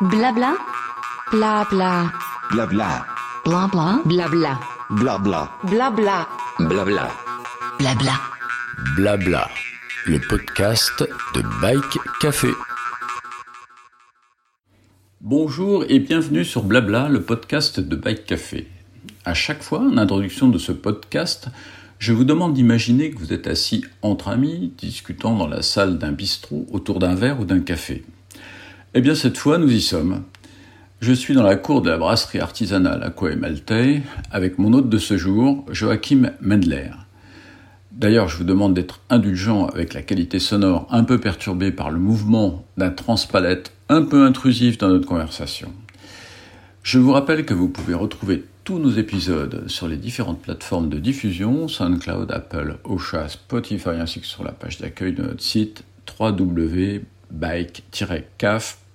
Blabla. Blabla. Blabla. Blabla. Blabla. Blabla. Blabla. Blabla. Blabla. Blabla. Le podcast de Bike Café. Bonjour et bienvenue sur Blabla, le podcast de Bike Café. À chaque fois, en introduction de ce podcast, je vous demande d'imaginer que vous êtes assis entre amis, discutant dans la salle d'un bistrot autour d'un verre ou d'un café. Eh bien, cette fois, nous y sommes. Je suis dans la cour de la brasserie artisanale Aqua Malte avec mon hôte de ce jour, Joachim Mendler. D'ailleurs, je vous demande d'être indulgent avec la qualité sonore un peu perturbée par le mouvement d'un transpalette un peu intrusif dans notre conversation. Je vous rappelle que vous pouvez retrouver tous nos épisodes sur les différentes plateformes de diffusion, SoundCloud, Apple, Ocha, Spotify, ainsi que sur la page d'accueil de notre site www.bike-caf.fr.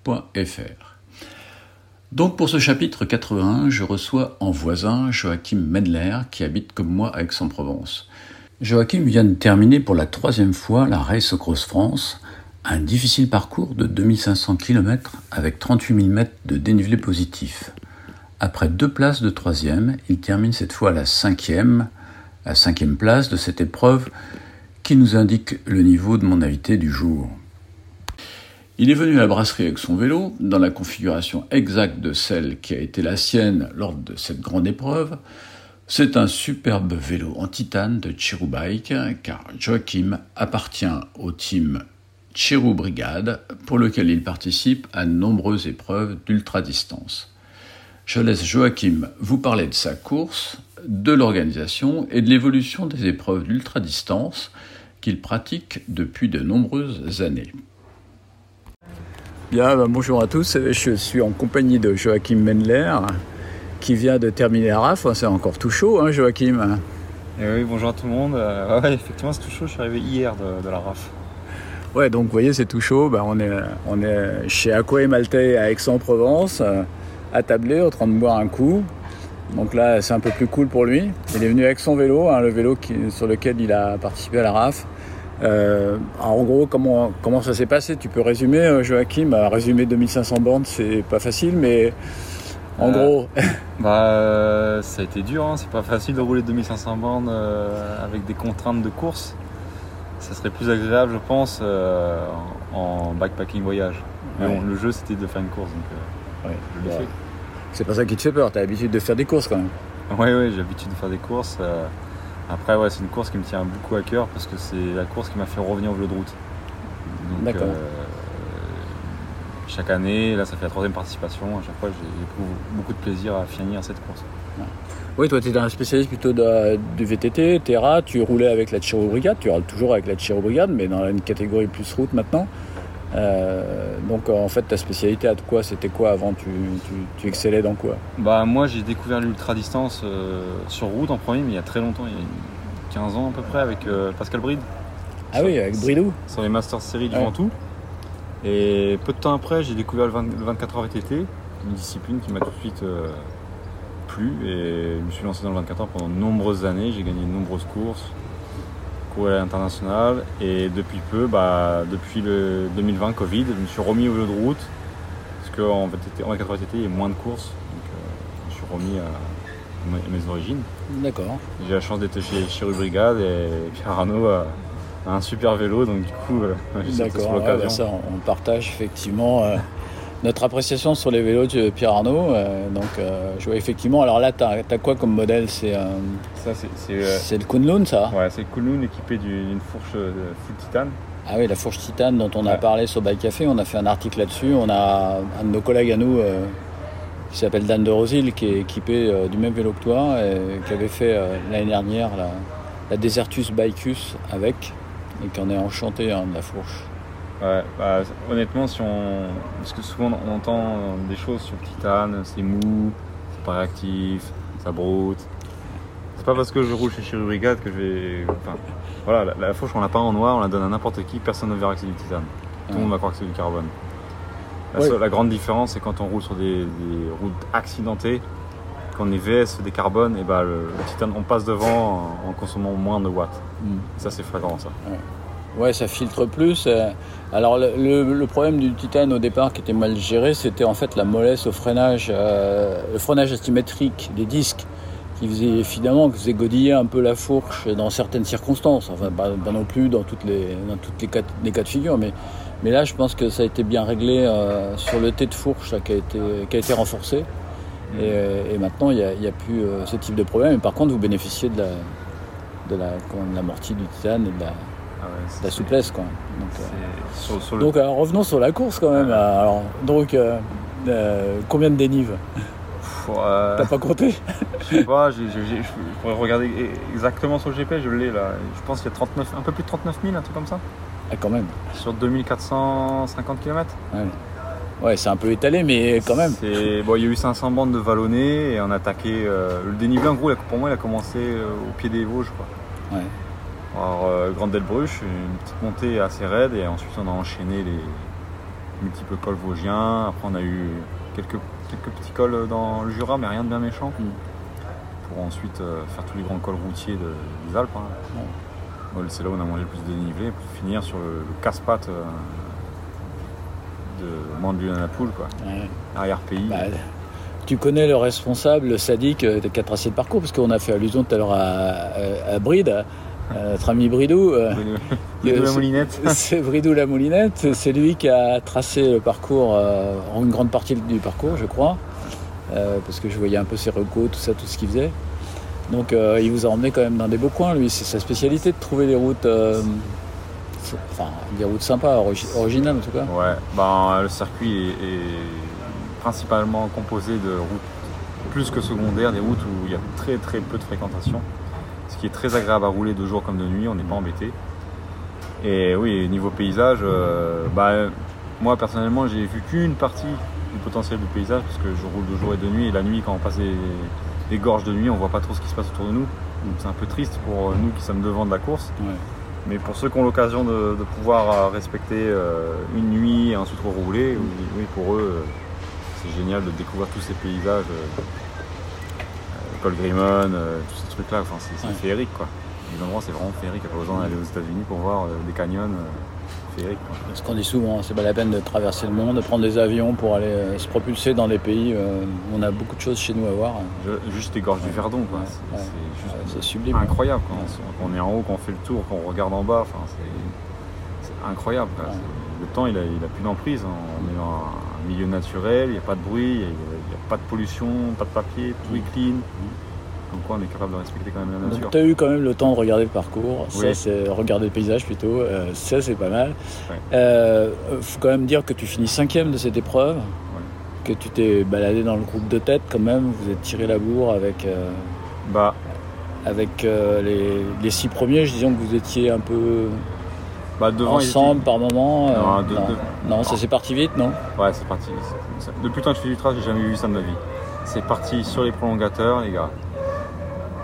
Donc pour ce chapitre 81, je reçois en voisin Joachim Medler qui habite comme moi à Aix-en-Provence. Joachim vient de terminer pour la troisième fois la Race Cross France, un difficile parcours de 2500 km avec 38 000 mètres de dénivelé positif. Après deux places de troisième, il termine cette fois la cinquième, la cinquième place de cette épreuve qui nous indique le niveau de mon invité du jour. Il est venu à la brasserie avec son vélo, dans la configuration exacte de celle qui a été la sienne lors de cette grande épreuve. C'est un superbe vélo en titane de Chiru Bike, car Joachim appartient au team Chiru Brigade, pour lequel il participe à nombreuses épreuves d'ultra-distance. Je laisse Joachim vous parler de sa course, de l'organisation et de l'évolution des épreuves d'ultra-distance qu'il pratique depuis de nombreuses années. Bien, ben, bonjour à tous, je suis en compagnie de Joachim Mendler qui vient de terminer la RAF, c'est encore tout chaud hein, Joachim et oui, bonjour à tout le monde. Euh, ouais, effectivement, c'est tout chaud. Je suis arrivé hier de, de la RAF. Ouais, donc vous voyez, c'est tout chaud. Ben, on, est, on est chez Aqua et Malte à Aix-en-Provence attablé, en train de boire un coup. Donc là, c'est un peu plus cool pour lui. Il est venu avec son vélo, hein, le vélo qui, sur lequel il a participé à la RAF. Euh, en gros, comment, comment ça s'est passé? Tu peux résumer, euh, Joachim? Résumer 2500 bornes, c'est pas facile, mais en euh, gros. bah, ça a été dur, hein. c'est pas facile de rouler 2500 bornes avec des contraintes de course. Ça serait plus agréable, je pense, en backpacking voyage. Mais bon, le jeu, c'était de faire une course. Donc, c'est pas ça qui te fait peur, t'as l'habitude de faire des courses quand même. Oui, oui, j'ai l'habitude de faire des courses. Après, ouais, c'est une course qui me tient beaucoup à cœur parce que c'est la course qui m'a fait revenir au vélo de route. D'accord. Euh, chaque année, là, ça fait la troisième participation. À chaque fois, j'ai beaucoup de plaisir à finir cette course. Oui, toi, tu es un spécialiste plutôt de, du VTT, Terra. Tu roulais avec la Chiro Brigade, tu roules toujours avec la Chiro Brigade, mais dans une catégorie plus route maintenant. Euh, donc en fait ta spécialité à quoi C'était quoi avant tu, tu, excellais dans quoi? Bah moi j'ai découvert l'ultra distance euh, sur route en premier mais il y a très longtemps, il y a 15 ans à peu près avec euh, Pascal Bride. Ah oui avec Bridou. Sur les Masters Series du Ventoux. Et peu de temps après j'ai découvert le, 24 heures VTT, une discipline qui m'a tout de suite plu et je me suis lancé dans le 24 heures pendant de nombreuses années, j'ai gagné de nombreuses courses à l'international. Et depuis peu, bah, depuis le 2020 Covid, je me suis remis au vélo de route. Parce qu'en en 80 TT, il y a moins de courses. Donc euh, je me suis remis à, mes origines. D'accord. J'ai la chance d'être chez, chez Brigade et Pierre Arnaud a, un super vélo. Donc du coup, euh, j'ai l'occasion. on partage effectivement. Notre appréciation sur les vélos de Pierre Arnaud. Euh, donc, euh, je vois effectivement. Alors là, tu as, quoi comme modèle? C'est euh, c'est le Kunlun, ça? Ouais, c'est le Kunlun équipé d'une fourche full titane. Ah oui, la fourche titane dont on a parlé sur Bike Café, on a fait un article là-dessus. On a un de nos collègues à nous qui s'appelle Dan de Rosil, qui est équipé du même vélo que toi et qui avait fait l'année dernière la, la Desertus Bikeus avec et qui en est enchanté hein, de la fourche. Ouais, bah, honnêtement, si on... parce que souvent on entend des choses sur le titane, c'est mou, c'est pas réactif, ça broute. C'est pas parce que je roule chez Chéri Brigade que je vais. Enfin, voilà, la, fourche, on l'a pas en noir, on la donne à n'importe qui, personne ne verra que c'est du titane. Tout le monde va croire que c'est du carbone. La, grande différence, c'est quand on roule sur des, routes accidentées, quand on est VS des carbones, et bah, le, titane, on passe devant en, consommant moins de watts. Mm. ça, c'est flagrant, ça. Ouais, ça filtre plus. euh. Alors le, problème du titane au départ qui était mal géré, c'était en fait la mollesse au freinage, euh, le freinage asymétrique des disques qui faisait évidemment qui faisait godiller un peu la fourche dans certaines circonstances. Enfin, pas, pas non plus dans toutes les dans toutes les cas, les cas de figure, mais mais là, je pense que ça a été bien réglé euh, sur le T de fourche là, qui a été qui a été renforcé. Et, euh, et maintenant, il n'y a, plus euh, ce type de problème. Et par contre, vous bénéficiez de la de la, de l'amorti du titane et de la, Ah ouais, la souplesse. Quoi. Donc, euh, c'est- Sur, sur le donc alors, revenons sur la course quand même. Alors, donc, euh, euh, combien de dénives euh, T'as pas compté Je sais pas, je pourrais regarder exactement sur le GPS, je l'ai là. Je pense qu'il y a 39, un peu plus de 39 000, un truc comme ça, ah, Quand même. sur 2450 km. Ouais, c'est un peu étalé, mais quand même. Bon, il y a eu 500 bandes de vallonnées et on a attaqué. euh, le dénivelé, en gros, pour moi, il a commencé euh, au pied des Vosges. Quoi. Ouais. Alors, euh, Grande Delbruche, une petite montée assez raide et ensuite on a enchaîné les multiples cols vosgiens. Après, on a eu quelques, quelques petits cols dans le Jura, mais rien de bien méchant. Mm. Pour ensuite euh, faire tous les grands cols routiers de- des Alpes. hein. Bon, c'est là où on a mangé le plus de dénivelé pour finir sur le, le casse-pattes euh, de Mandelieu-Napoule, quoi. Ouais. Arrière-pays. Bah, tu connais le responsable, le sadique euh, qui a tracé le parcours, parce qu'on a fait allusion tout à l'heure à, à, à Bride, notre ami Bridou. euh, euh, la c'est- moulinette. C'est Bridou la Moulinette, c'est lui qui a tracé le parcours, euh, en une grande partie du parcours, je crois, euh, parce que je voyais un peu ses recos, tout ça, tout ce qu'il faisait. Donc euh, il vous a emmené quand même dans des beaux coins, lui, c'est sa spécialité de trouver des routes, euh, enfin des routes sympas, origi- originales en tout cas. Ouais, ben, le circuit est, est principalement composé de routes plus que secondaires, des routes où il y a très très peu de fréquentation. Ce qui est très agréable à rouler de jour comme de nuit, on n'est pas embêté. Et oui, niveau paysage, euh, bah, moi personnellement j'ai vu qu'une partie du potentiel du paysage parce que je roule de jour et de nuit et la nuit quand on passe des, des gorges de nuit on voit pas trop ce qui se passe autour de nous. Donc c'est un peu triste pour nous qui sommes devant de la course. Ouais. Mais pour ceux qui ont l'occasion de, de pouvoir euh, respecter euh, une nuit et ensuite rouler, oui, oui, pour eux, euh, c'est génial de découvrir tous ces paysages. Euh, Col Grimon, euh, tous ces trucs-là, enfin, c'est Ouais. féerique quoi. Les endroits, c'est vraiment féerique. Il n'y a pas besoin d'aller aux États-Unis pour voir euh, des canyons euh, féeriques. quoi. Ce qu'on dit souvent, c'est pas la peine de traverser le monde, de prendre des avions pour aller se propulser dans des pays où on a beaucoup de choses chez nous à voir. Je- juste les gorges du Verdon, quoi. Ouais, C'est sublime. incroyable quand on, est en haut, quand on fait le tour, quand on regarde en bas. Enfin, c'est incroyable. quoi. Le temps, il a, il a plus d'emprise. hein. On est dans milieu naturel, il n'y a pas de bruit, il n'y a, il pas de pollution, pas de papier, tout est clean. Comme quoi, on est capable de respecter quand même la nature. Donc tu as eu quand même le temps de regarder le parcours, ça Oui. c'est regarder le paysage plutôt, euh, ça c'est pas mal. Ouais. Euh, faut quand même dire que tu finis cinquième de cette épreuve, que tu t'es baladé dans le groupe de tête quand même, vous êtes tiré la bourre avec, euh, Bah, avec les, les six premiers, je disais que vous étiez un peu bah devant, ils ensemble par moment. euh, Non, de- non. de- Non, ça s'est parti vite, non Ouais, c'est parti. C'est- c'est- Depuis le temps que je fais du trail, j'ai jamais vu ça de ma vie. C'est parti sur les prolongateurs, les gars.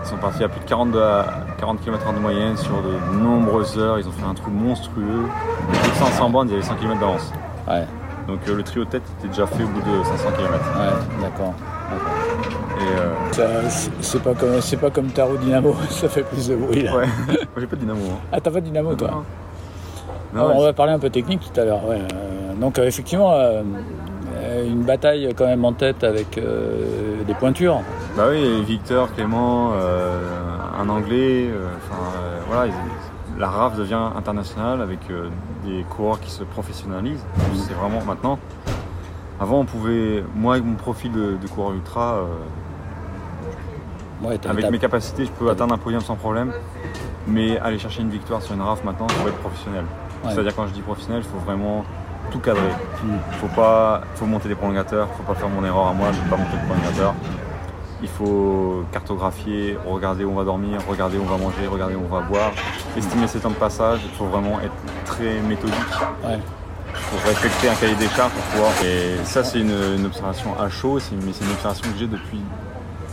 Ils sont partis à plus de 40, de- 40 km de moyenne sur de nombreuses heures. Ils ont fait un trou monstrueux. Plus de 500 bandes, il y avait 100 km d'avance. Ouais, Donc euh, le trio tête était déjà fait au bout de 500 km. ouais, d'accord. Et euh, c'est- C'est pas comme c'est pas comme ta roue dynamo, ça fait plus de bruit là. ouais, moi j'ai pas de dynamo. hein. Ah t'as pas de dynamo toi Non. Ah, on va parler un peu technique tout à l'heure. ouais. Euh, donc euh, effectivement, euh, une bataille quand même en tête avec euh, des pointures. Bah oui, Victor, Clément, euh, un Anglais, euh, voilà, ils- la RAF devient internationale avec des coureurs qui se professionnalisent. C'est vraiment maintenant. Avant, on pouvait, moi avec mon profil de, de coureur ultra, Ouais, avec mes capacités, je peux atteindre un podium sans problème. Mais aller chercher une victoire sur une RAF maintenant, il faut être professionnel. Ouais. C'est-à-dire quand je dis professionnel, il faut vraiment tout cadrer. Il faut pas, faut monter des prolongateurs, il faut pas faire mon erreur à moi, je ne vais pas monter de prolongateur. Il faut cartographier, regarder où on va dormir, regarder où on va manger, regarder où on va boire, estimer ses temps de passage. Il faut vraiment être très méthodique. Ouais. Il faut respecter un cahier des charges pour pouvoir. Et ça, c'est une, une observation à chaud, mais c'est une observation que j'ai depuis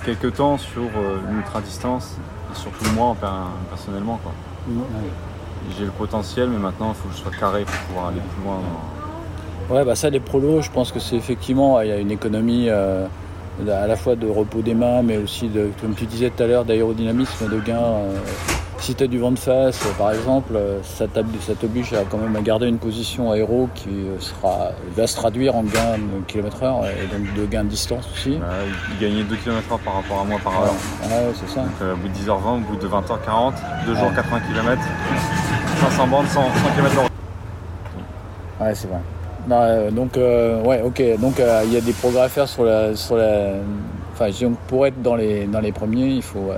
quelques temps sur euh, l'ultra distance et surtout moi en per- personnellement. Quoi. Ouais. J'ai le potentiel, mais maintenant il faut que je sois carré pour pouvoir aller plus loin. Ouais, bah ça, les prolos, je pense que c'est effectivement, il y a une économie euh, à la fois de repos des mains, mais aussi, de, comme tu disais tout à l'heure, d'aérodynamisme, de gain euh, si tu as du vent de face, par exemple, euh, ça t'oblige à quand même à garder une position aéro qui sera, va se traduire en gain de km heure et donc de gain de distance aussi. Bah, il gagnait 2 km/h par rapport à moi par heure. Ouais, c'est ça. Donc euh, au bout de 10h20, au bout de 20h40, 2 jours Ouais. 80 km, 500 bandes, 100, 100 km Ouais, c'est vrai. Non, euh, donc, euh, ouais, ok. Donc, euh, il y a des progrès à faire sur la. Sur la enfin, disons pour être dans les, dans les premiers, il faut,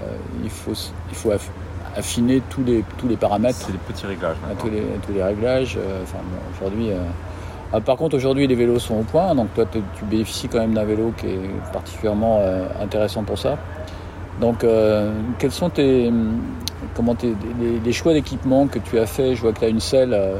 il faut, il faut aff- affiner tous les, tous les paramètres, C'est des petits réglages à tous, les, tous les réglages. Enfin, bon, aujourd'hui. ah, par contre, aujourd'hui, les vélos sont au point. Donc, toi, tu bénéficies quand même d'un vélo qui est particulièrement intéressant pour ça. Donc, quels sont tes, comment les, les choix d'équipement que tu as fait Je vois que tu as une selle euh,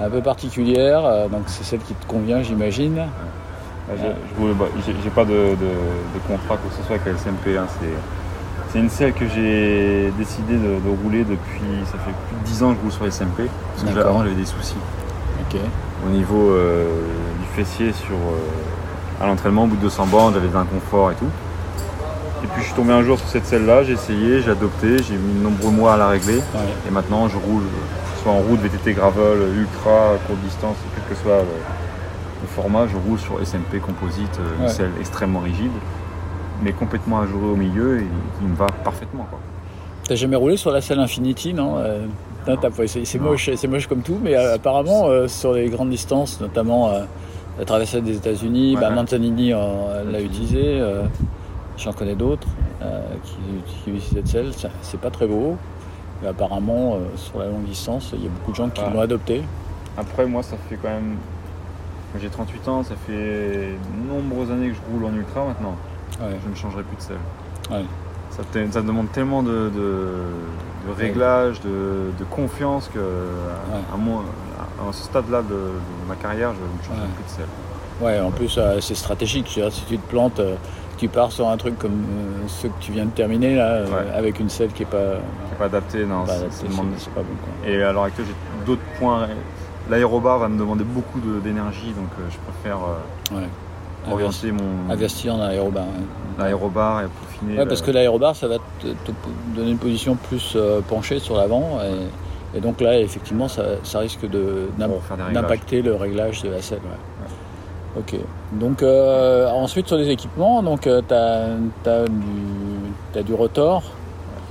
un peu particulière. euh, donc, c'est celle qui te convient, j'imagine. Bah, je- bah, J'ai pas de, de- de contrat quoi que ce soit avec la SMP. hein, c'est- une selle que j'ai décidé de, de rouler depuis. Ça fait plus de 10 ans que je roule sur SMP. Parce que avant j'avais des soucis au niveau euh, du fessier sur, à l'entraînement. Au bout de 200 bandes, j'avais des inconforts et tout. Et puis je suis tombé un jour sur cette selle-là, j'ai essayé, j'ai adopté, j'ai mis de nombreux mois à la régler. Ouais. Et maintenant, je roule soit en route, VTT, gravel, ultra, courte distance, quel que soit le, format, je roule sur SMP Composite, euh, une Ouais. selle extrêmement rigide, mais complètement ajourée au milieu et qui me va parfaitement. T'as jamais roulé sur la selle Infinity, non? Euh. C'est moche, c'est moche comme tout, mais euh, apparemment euh, sur les grandes distances, notamment euh, la traversée des États-Unis, Ouais, bah, ouais. Manzanini euh, l'a utilisé. J'en connais d'autres euh, qui, qui utilisent cette selle. C'est pas très beau, mais apparemment euh, sur la longue distance, il y a beaucoup de gens qui Ouais. l'ont adopté. Après, moi, ça fait quand même. J'ai 38 ans, ça fait nombreuses années que je roule en ultra maintenant. Ouais. Je ne changerai plus de selle. Ouais. Ça, demande tellement de, de, de réglages, de, de confiance que à, à mon- à ce stade-là de, de ma carrière, je ne changerai plus de selle. Ouais, en plus, euh, c'est stratégique. Veux dire, si tu te plantes, tu pars sur un truc comme euh, ce que tu viens de terminer, là, euh, Ouais. avec une selle qui est pas. C'est pas adapté, non. pas c'est- adaptée, ça c'est demande- c'est pas bon. Quoi. Et à l'heure actuelle, j'ai d'autres points. L'aérobar va me demander beaucoup de- d'énergie, donc euh, je préfère euh, Ouais. orienter mon Investir en aérobar. l'aérobar et peaufiner. Ouais, parce que l'aérobar, ça va te, te donner une position plus euh, penchée sur l'avant. Et, et donc là, effectivement, ça, ça risque de- d'impacter le réglage de la selle. Ok. Donc euh, ensuite, sur les équipements, donc tu as, du, t'as du rotor.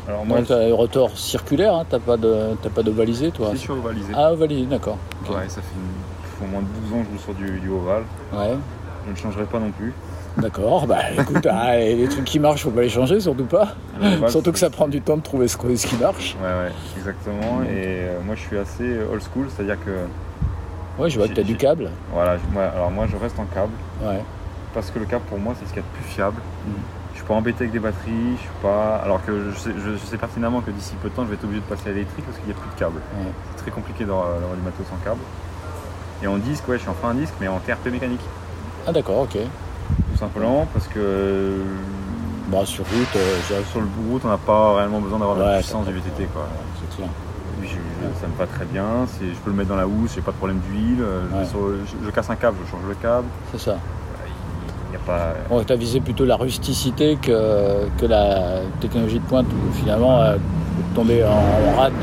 Alors moi, Donc, tu as un rotor circulaire, hein, tu pas de t'as pas d'ovalisé, toi je suis ovalisé. Ah, ovalisé, d'accord. Ouais, ça fait une- au moins 12 ans que je roule sur du, du ovale. Ouais. Je ne changerai pas non plus. D'accord, bah écoute, ah, les trucs qui marchent, faut pas les changer, surtout pas. Surtout que ça prend du temps de trouver ce, ce qui marche. Ouais, ouais, exactement. Et euh, moi, je suis assez old school, c'est-à-dire que Ouais, je vois que tu as du câble. voilà, je- alors moi, je reste en câble Ouais. parce que le câble pour moi, c'est ce qu'il y a de plus fiable. Mm. Je suis pas embêté avec des batteries, je suis pas. Alors que je sais, je sais pertinemment que d'ici peu de temps, je vais être obligé de passer à l'électrique parce qu'il n'y a plus de câble. Ouais. C'est très compliqué d'avoir d'avoir du matos sans câble. Et en disque, ouais, je suis en fin disque, mais en TRP mécanique. Ah d'accord, ok. Tout simplement parce que euh, Bah sur route, euh, sur le route, on n'a pas réellement besoin d'avoir la puissance du VTT. Quoi. c'est clair. Et puis, je- ça me va très bien, je peux le mettre dans la housse, j'ai pas de problème d'huile. euh, je, Ouais. vais sur- je- je casse un câble, je change le câble. C'est ça. Il n'y a pas. Bon, tu as visé plutôt la rusticité que, que la technologie de pointe où finalement euh, tomber en, en rade.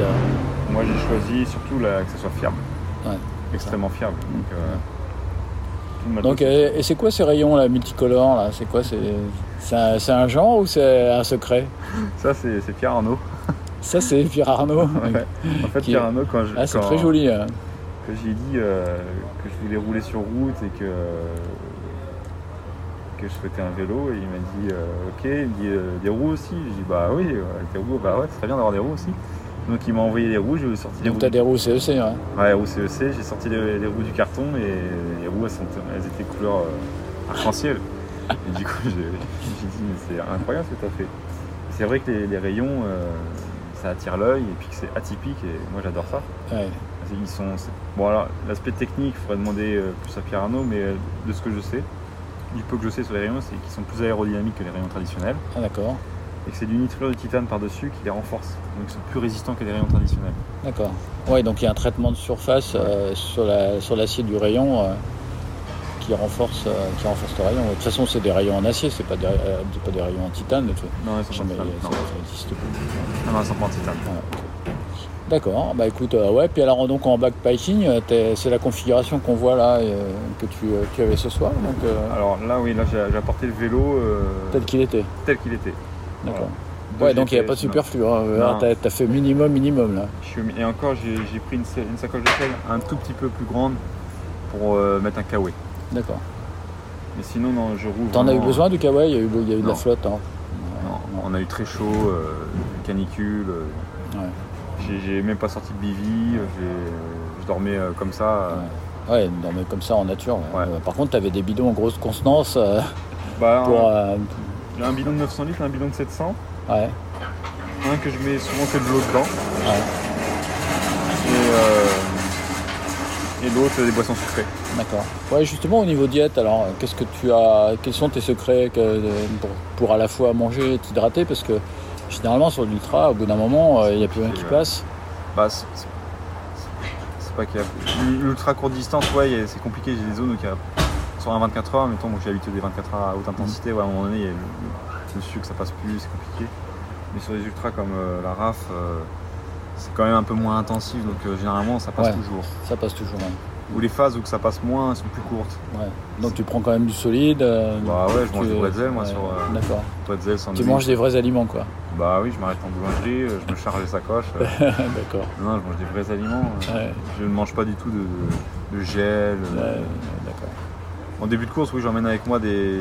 Moi, j'ai choisi surtout la- que ça soit fiable. Ouais. Extrêmement fiable. Donc, euh, Donc, euh, et c'est quoi ces rayons là, multicolores là? C'est quoi? C'est un, un genre ou c'est un secret? Ça, c'est c'est Pierre Arnaud. Ça, c'est Pierre Arnaud. Ouais. En fait, Qui- Pierre Arnaud, quand je. Ah, c'est quand- très joli. hein. que j'ai dit euh, que je voulais rouler sur route et que, que je souhaitais un vélo et il m'a dit euh, ok, il me dit euh, des roues aussi. J'ai dit bah oui, des roues, bah ouais, c'est très bien d'avoir des roues aussi. Donc il m'a envoyé les roues, j'ai sorti les Donc, roues. tu as des roues CEC. hein. Ouais, roues CEC, j'ai sorti les, les roues du carton et les roues elles, sont, elles étaient couleur arc-en-ciel. Et du coup j'ai dit mais c'est incroyable ce que tu as fait. C'est vrai que les, les rayons ça attire l'œil et puis que c'est atypique et moi j'adore ça. Ouais. Ils sont, bon alors l'aspect technique, il faudrait demander euh, plus à Pierre Arnaud, mais euh, de ce que je sais, du peu que je sais sur les rayons, c'est qu'ils sont plus aérodynamiques que les rayons traditionnels Ah, d'accord. et que c'est du nitrure de titane par-dessus qui les renforce. Donc ils sont plus résistants que les rayons traditionnels. D'accord. Ouais, donc il y a un traitement de surface euh, sur la sur l'acier du rayon euh, qui renforce, euh, qui renforce le rayon. De toute façon, c'est des rayons en acier, c'est pas des, euh, pas des rayons en titane. Non, ils sont pas en ça, titane. ça existe pas. Non, non, ils sont pas en titane. Ok. D'accord, bah écoute, euh, ouais, puis alors donc en backpacking, t'es- c'est la configuration qu'on voit là que tu, tu avais ce soir, donc euh, Alors là, oui, là j'ai apporté le vélo tel qu'il était. tel qu'il était. D'accord. Ouais, donc il n'y a pas de superflu. Hein. T'as as fait minimum, minimum là. Je suis- Et encore, j'ai pris une, sa- une sacoche de sel un tout petit peu plus grande pour euh, mettre un kawaii. D'accord. Mais sinon, non, je roule. T'en as eu besoin du kawaii? Il y a eu, il y a eu de la Non. flotte. Hein. Non, on a eu très chaud, euh, canicule. euh, Ouais. J'ai j'ai même pas sorti de bivy. euh, j'ai- Je dormais euh, comme ça. euh, Ouais, on dormait comme ça en nature. ouais. Ouais. Euh, Par contre, t'avais des bidons en grosse constance euh, Bah, pour. un, euh, j'ai un bidon de 900 litres, un bidon de 700. ouais. Un que je mets souvent que de l'eau dedans. Ouais. Et, euh, et l'autre, des boissons sucrées. D'accord. Ouais, justement, au niveau diète, alors, qu'est-ce que tu as, quels sont tes secrets que- pour, pour à la fois manger et t'hydrater? Parce que généralement, sur l'ultra, au bout d'un moment, euh, il n'y a plus rien qui passe. Bah, c'est pas qu'il y a. L'ultra courte distance, ouais, c'est compliqué. J'ai des zones où il y a. Sur un 24 heures, mettons, moi j'ai l'habitude des 24 heures à haute intensité, ouais, à un moment donné, il y a le, le sucre, ça passe plus, c'est compliqué. Mais sur les ultras comme euh, la RAF, euh, c'est quand même un peu moins intensif, donc euh, généralement ça passe Ouais. toujours. Ça passe toujours. Ou les phases où que ça passe moins, elles sont plus courtes. Ouais. Donc tu prends quand même du solide. euh, Bah ouais, je mange tu- des bretzel, moi, sur euh, D'accord. bretzel, Tu sandwich. manges des vrais aliments, quoi. Bah oui, je m'arrête en boulangerie, euh, je me charge les sacoches. D'accord. non, je mange des vrais aliments. Je ne mange pas du tout de, de gel. D'accord. En début de course, oui, j'emmène avec moi des,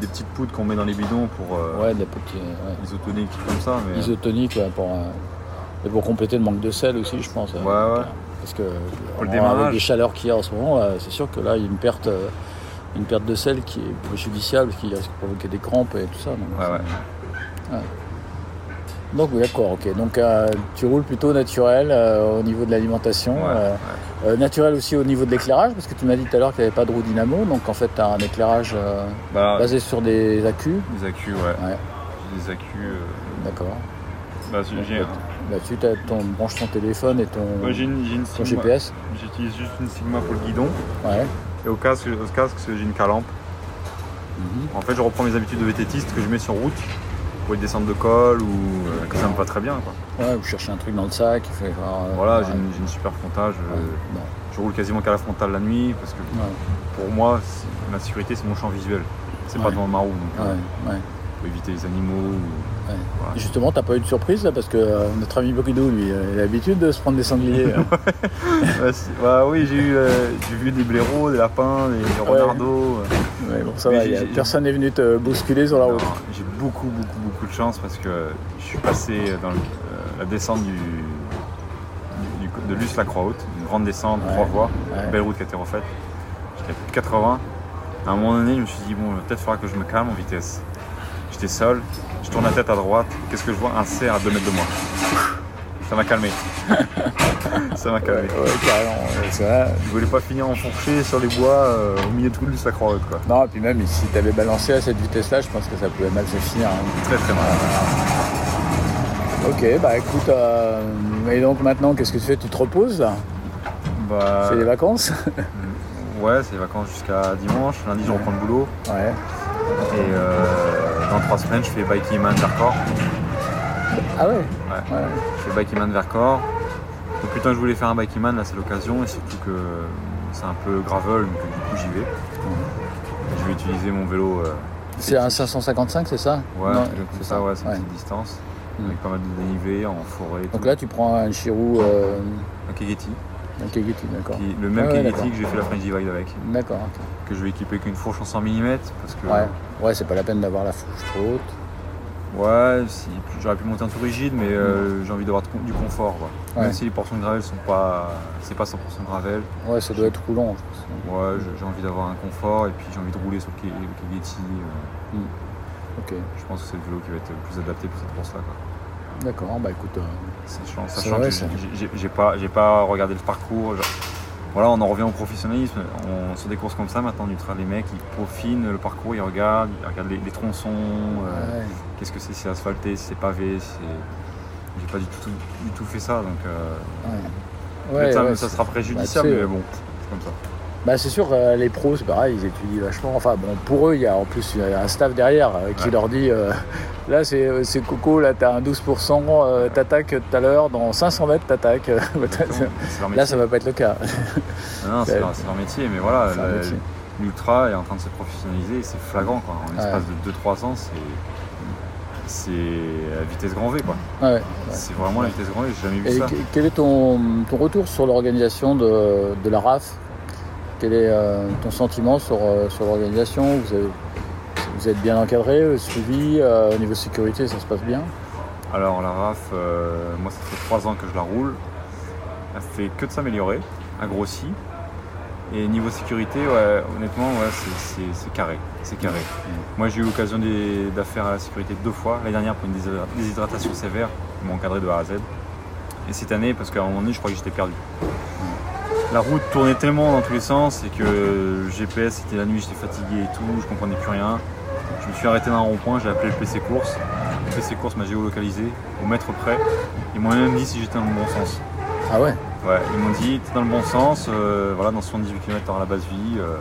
des petites poudres qu'on met dans les bidons pour Ouais, des petits ouais. isotoniques, comme ça. Mais, isotoniques ouais, pour, et pour compléter le manque de sel aussi, je pense. euh, Ouais, ouais. Parce que le avec les chaleurs qu'il y a en ce moment, c'est sûr que là, il y a une perte, euh, une perte de sel qui est préjudiciable, qui risque de provoquer des crampes et tout ça. Donc, Ouais, ouais. donc oui, d'accord, ok. Donc euh, tu roules plutôt naturel euh, au niveau de l'alimentation. Ouais, euh, naturel aussi au niveau de l'éclairage, parce que tu m'as dit tout à l'heure qu'il n'y avait pas de roue dynamo, donc en fait tu as un éclairage Bah, basé sur des accus. des accus, ouais. Des accus. d'accord. bah, Là-dessus, tu ton, branches ton téléphone et ton, une, une ton. GPS. J'utilise juste une Sigma pour le guidon. Ouais. Et au casque, au casque j'ai une calampe. Mhm. En fait, je reprends mes habitudes de vététiste que je mets sur route pour une descente de col ou euh, que ça me va très bien. Quoi. Ouais, vous cherchez un truc dans le sac. fait euh, Voilà, ouais. j'ai une, super. Ouais, bon, Je roule quasiment qu'à la frontale la nuit parce que pour moi, ma sécurité, c'est mon champ visuel. C'est pas devant ma roue, donc euh, faut éviter les animaux. ou- ouais. Voilà. Justement, t'as pas eu de surprise là parce que euh, notre ami Bokidou, lui, euh, il a l'habitude de se prendre des sangliers. Ouais, bah oui, j'ai eu, euh, j'ai vu des blaireaux, des lapins, des euh. Ouais, bon, ça va, a- personne n'est venu te bousculer sur la route. J'ai beaucoup, beaucoup, beaucoup de chance parce que je suis passé dans le- la descente du, du- de Luce la Croix Haute, une grande descente, trois voies, belle route qui a été refaite. J'étais à plus de 80. À un moment donné, je me suis dit, bon, peut-être faudra que je me calme en vitesse. J'étais seul, je tourne la tête à droite, qu'est-ce que je vois? Un cerf à 2 mètres de moi. Ça m'a calmé. Ça m'a calmé. ouais, carrément. ouais, c'est vrai. Je voulais pas finir enfourché sur les bois euh, au milieu de tout Croix Haute, quoi. Non, et puis même si t'avais balancé à cette vitesse-là, je pense que ça pouvait mal se finir. hein. Très très mal. Ok, bah écoute, euh, et donc maintenant, qu'est-ce que tu fais? Tu te reposes là? Bah, C'est les vacances? ouais, c'est les vacances jusqu'à dimanche. Lundi, je reprends le boulot. Ouais. Et euh, dans trois semaines, je fais Bike Man Vercors. Ah ouais Ouais. Ouais. Je fais Bike Man Vercors. Donc putain, je voulais faire un Bike Man, là c'est l'occasion. Et surtout que c'est un peu gravel, donc du coup j'y vais. Je vais utiliser mon vélo. euh, C'est un 555, c'est ça ouais, comme ça, ouais, c'est une petite distance. Mm. Avec pas mal de dénivelé en forêt. et Donc tout. là, tu prends un Chirou, euh, un Kegeti. Un Kegeti, d'accord. Le même Ah ouais, Kegeti que j'ai fait la French Divide avec. D'accord. Que je vais équiper qu'une fourche en 100 mm. Parce que Ouais, ouais c'est pas la peine d'avoir la fourche trop haute. Ouais, si, j'aurais pu monter un tout rigide, mais euh, j'ai envie d'avoir du confort. Quoi. Ouais. Même si les portions de gravel sont pas, c'est pas 100% gravel. Ouais, ça doit être roulant, je pense. Ouais, j'ai- envie d'avoir un confort et puis j'ai envie de rouler sur le Ke- le Kegeti. euh, Ok, je pense que c'est le vélo qui va être le plus adapté pour cette course-là. D'accord, bah écoute, Sachant, sachant vrai, que ça. j'ai- pas, pas regardé le parcours. genre, voilà, on en revient au professionnalisme. On- sur des courses comme ça, maintenant, du train, les mecs, ils peaufinent le parcours, ils regardent, ils regardent les, les tronçons. euh, ouais. Qu'est-ce que c'est, si c'est asphalté, si c'est pavé, si. J'ai pas du tout, du tout fait ça, donc. euh, Ouais, Peut-être ouais, ça, ça sera préjudiciable, bah, mais bon, c'est comme ça. Bah, c'est sûr, euh, les pros, c'est pareil, ils étudient vachement. Enfin, bon, pour eux, il y a en plus y a un staff derrière euh, qui leur dit là, c'est euh, c'est Coco, là, t'as un 12%, euh, t'attaques tout à l'heure, dans 500 mètres, t'attaques. Là, ça va pas être le cas. Non, c'est leur, c'est leur métier, mais voilà, l'ultra est en train de se professionnaliser, et c'est flagrant quoi. En l'espace de 2-3 ans, c'est c'est à vitesse grand V quoi. Ouais. C'est vraiment la vitesse grand V, j'ai jamais vu Et ça. que- quel est ton, ton retour sur l'organisation de, de la RAF? Quel est euh, ton sentiment sur, sur l'organisation? Vous, avez- vous êtes bien encadré, euh, suivi euh, Au niveau sécurité, ça se passe bien Alors la RAF, euh, moi ça fait 3 ans que je la roule, elle fait que de s'améliorer, elle grossit. Et niveau sécurité, ouais, honnêtement, ouais, c'est- carré. C'est carré. Moi j'ai eu l'occasion des- d'affaire à la sécurité deux fois. L'année dernière pour une déshydra- déshydratation sévère, ils m'ont encadré de A à Z. Et cette année, parce qu'à un moment donné, je crois que j'étais perdu. La route tournait tellement dans tous les sens et que le GPS c'était la nuit, j'étais fatigué et tout, je comprenais plus rien. Je me suis arrêté dans un rond-point, j'ai appelé le PC course. Le PC course m'a géolocalisé au mètre près. Ils m'ont même dit si j'étais dans le bon sens. Ah ouais? Ouais, ils m'ont dit t'es dans le bon sens, euh, voilà, dans 78 km t'auras la base vie. euh,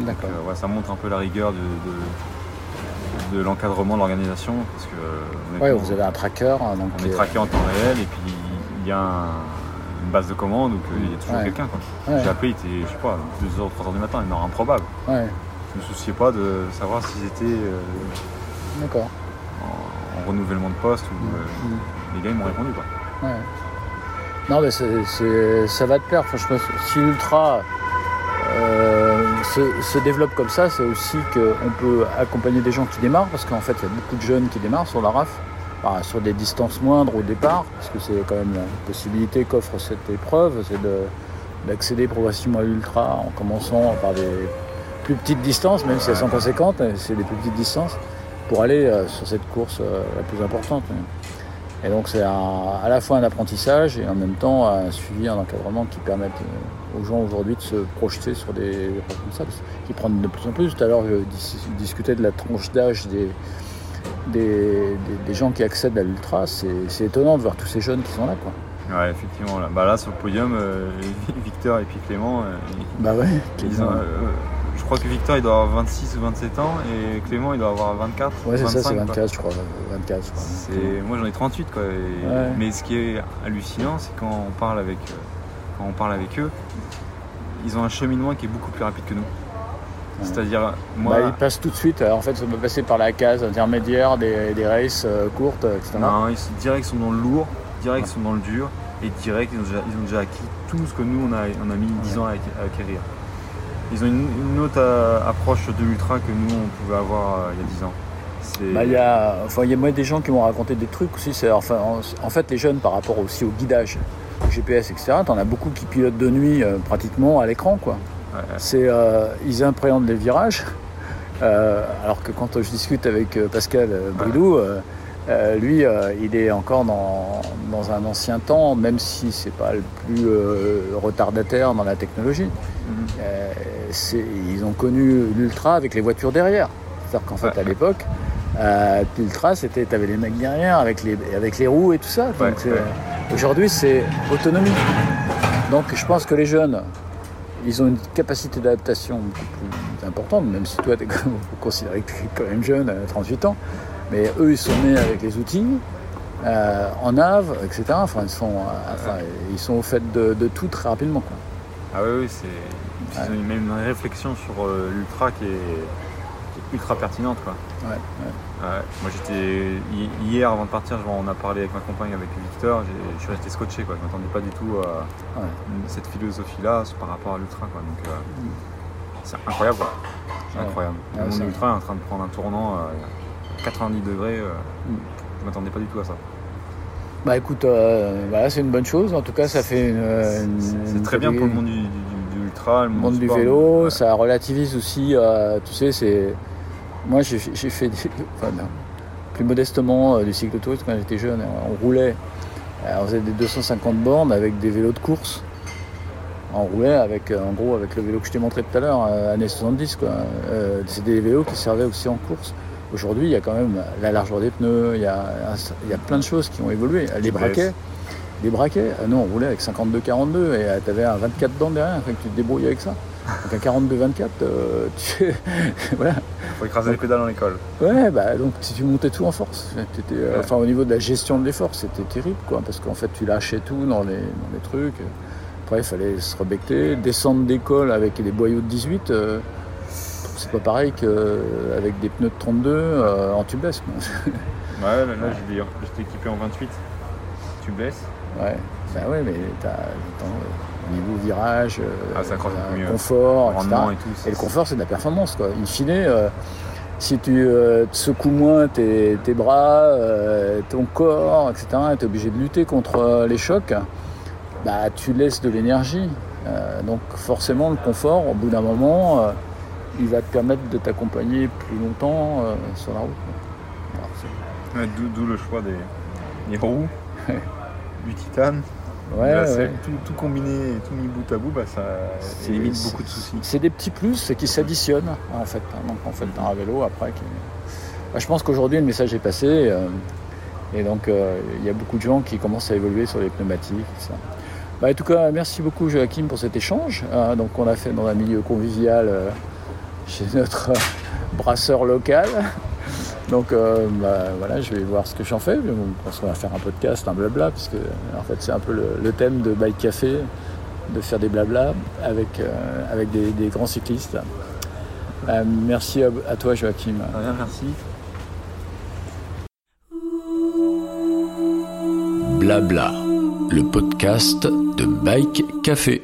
D'accord. euh, ouais, ça montre un peu la rigueur de, de, de l'encadrement de l'organisation parce que Ouais, vous avez un tracker. hein, Donc, on est traqué en temps réel et puis il y a un- une base de commande donc il y a toujours Ouais. quelqu'un. J'ai appelé, il était, je sais pas, 2h, 3h du matin, une heure improbable. ouais, Je me souciais pas de savoir s'ils étaient euh, d'accord. en, en renouvellement de poste ou euh, Mm. les gars ils m'ont répondu quoi. Ouais. Non, mais c'est- c'est- ça va te plaire. Enfin, je pense si l'ultra euh, se, se développe comme ça, c'est aussi qu'on peut accompagner des gens qui démarrent, parce qu'en fait, il y a beaucoup de jeunes qui démarrent sur la RAF, enfin, sur des distances moindres au départ, parce que c'est quand même la possibilité qu'offre cette épreuve, c'est de- d'accéder progressivement à l'ultra en commençant par des plus petites distances, même si elles sont conséquentes, c'est des plus petites distances, pour aller euh, sur cette course euh, la plus importante. Et donc c'est à la fois un apprentissage et en même temps un suivi, un encadrement qui permettent euh, aux gens aujourd'hui de se projeter sur des épreuves comme ça, parce qu'ils prennent de plus en plus. Tout à l'heure, je dis- discutais de la tranche d'âge des, des, des- des gens qui accèdent à l'ultra. C'est c'est étonnant de voir tous ces jeunes qui sont là. Quoi. Ouais, effectivement. Là, bah, là sur le podium, euh, Victor et puis Clément, euh, Bah ouais. ils ont, euh, crois que Victor il doit avoir 26 ou 27 ans et Clément il doit avoir 24. ouais, c'est 25, ça, c'est quoi. 24, je crois. 24, je crois. C'est- Moi j'en ai 38 quoi. et- Ouais. Mais ce qui est hallucinant, c'est quand on parle avec, euh, quand on parle avec eux, ils ont un cheminement qui est beaucoup plus rapide que nous. C'est-à-dire, moi, Bah, ils passent tout de suite. euh, En fait, ça peut passer par la case intermédiaire des, des races euh, courtes, etc. non, ils sont, direct ils sont dans le lourd, direct ils sont dans le dur, et direct ils ont déjà, ils ont déjà acquis tout ce que nous on a, on a mis 10 ans à acquérir. Ils ont une, une autre euh, approche de l'ultra que nous on pouvait avoir euh, il y a 10 ans. Bah, il y a, enfin, il y a moi des gens qui m'ont raconté des trucs aussi. Enfin, en, en fait, les jeunes, par rapport aussi au guidage, au GPS, etc., t'en as beaucoup qui pilotent de nuit euh, pratiquement à l'écran. Quoi. Ouais, ouais. C'est, euh, ils appréhendent les virages. euh, alors que quand je discute avec Pascal Bridou, lui, il est encore dans, dans un ancien temps, même si c'est pas le plus retardataire dans la technologie. Euh, ils ont connu l'ultra avec les voitures derrière. C'est-à-dire qu'en fait, Ouais. à l'époque, euh, l'ultra, c'était, t'avais les mecs derrière avec les, avec les roues et tout ça. Ouais, ouais. Aujourd'hui, c'est autonomie. Donc, je pense que les jeunes, ils ont une capacité d'adaptation beaucoup plus importante, même si toi, tu considéré que tu es quand même jeune, à 38 ans. Mais eux, ils sont nés avec les outils, euh, en nav, etc. Enfin, ils sont, euh, enfin, ils sont au fait de, de tout très rapidement. Quoi. Ah oui, oui, c'est. Ils ont même une réflexion sur euh, l'ultra qui est, qui est ultra pertinente quoi. Ouais, ouais. Ouais, moi j'étais hi- hier avant de partir, on a parlé avec ma compagne, avec Victor, je suis resté scotché quoi. Je m'attendais pas du tout à Ouais. cette philosophie-là par rapport à l'ultra quoi. Donc euh, c'est incroyable. quoi. C'est incroyable. Le monde ultra est en train de prendre un tournant à 90 degrés. euh, Mm. Je m'attendais pas du tout à ça. Bah écoute, euh, c'est une bonne chose. En tout cas, ça fait une. une- C'est très bien pour le monde du, du, du- de l'ultra, le le monde, du vélo, ouais. ça relativise aussi, euh, tu sais, c'est... Moi, j'ai fait, des- enfin, non, plus modestement, euh, du cyclotourisme quand j'étais jeune. On roulait, euh, on faisait des 250 bornes avec des vélos de course. On roulait avec, euh, en gros, avec le vélo que je t'ai montré tout à l'heure, années 70, quoi. Euh, c'est des vélos qui servaient aussi en course. Aujourd'hui, il y a quand même la largeur des pneus, il y a, il y a plein de choses qui ont évolué. Les braquets, les braquets, euh, nous on roulait avec 52-42 et tu avais un 24 dedans derrière, fait que tu te débrouilles avec ça. Donc un 42-24, euh, tu... voilà. Faut écraser les pédales dans l'école. Ouais, bah donc tu tu montais tout en force. Euh, Ouais. Enfin, au niveau de la gestion de l'effort, c'était terrible, quoi, parce qu'en fait, tu lâchais tout dans les, dans les trucs. Après, il fallait se rebecter, descendre d'école avec des boyaux de 18. euh, c'est pas pareil qu'avec des pneus de 32 euh, en tubeless. Ouais, là, là, j'ai des- j'étais équipé en 28. Tu blesses Ouais, bah ouais, mais t'as euh, niveau virage, euh, Ah, ça beaucoup mieux. confort, etc. Rendement et tout. Et le confort, c'est de la performance. Quoi. In fine, euh, si tu euh, te secoues moins tes, tes bras, euh, ton corps, etc., tu es obligé de lutter contre euh, les chocs, bah, tu laisses de l'énergie. Euh, donc forcément, le confort, au bout d'un moment, euh, il va te permettre de t'accompagner plus longtemps euh, sur la route. d'où le choix des, des roues, du titane. Ouais, Là, ouais. c'est Tout, tout combiné et tout mis bout à bout, bah, ça évite beaucoup de soucis. C'est des petits plus qui s'additionnent en fait. Donc en fait, un vélo après. qui- Bah, je pense qu'aujourd'hui le message est passé euh, et donc euh, il y a beaucoup de gens qui commencent à évoluer sur les pneumatiques. ça. Bah, en tout cas, merci beaucoup Joachim pour cet échange. euh, donc on a fait dans un milieu convivial euh, chez notre brasseur local. Donc euh, bah, voilà, je vais voir ce que j'en fais. Je pense qu'on va faire un podcast, un blabla, puisque en fait c'est un peu le, le thème de Bike Café de faire des blabla avec, euh, avec des, des grands cyclistes. Euh, merci à, à toi Joachim. Merci. Blabla, le podcast de Bike Café.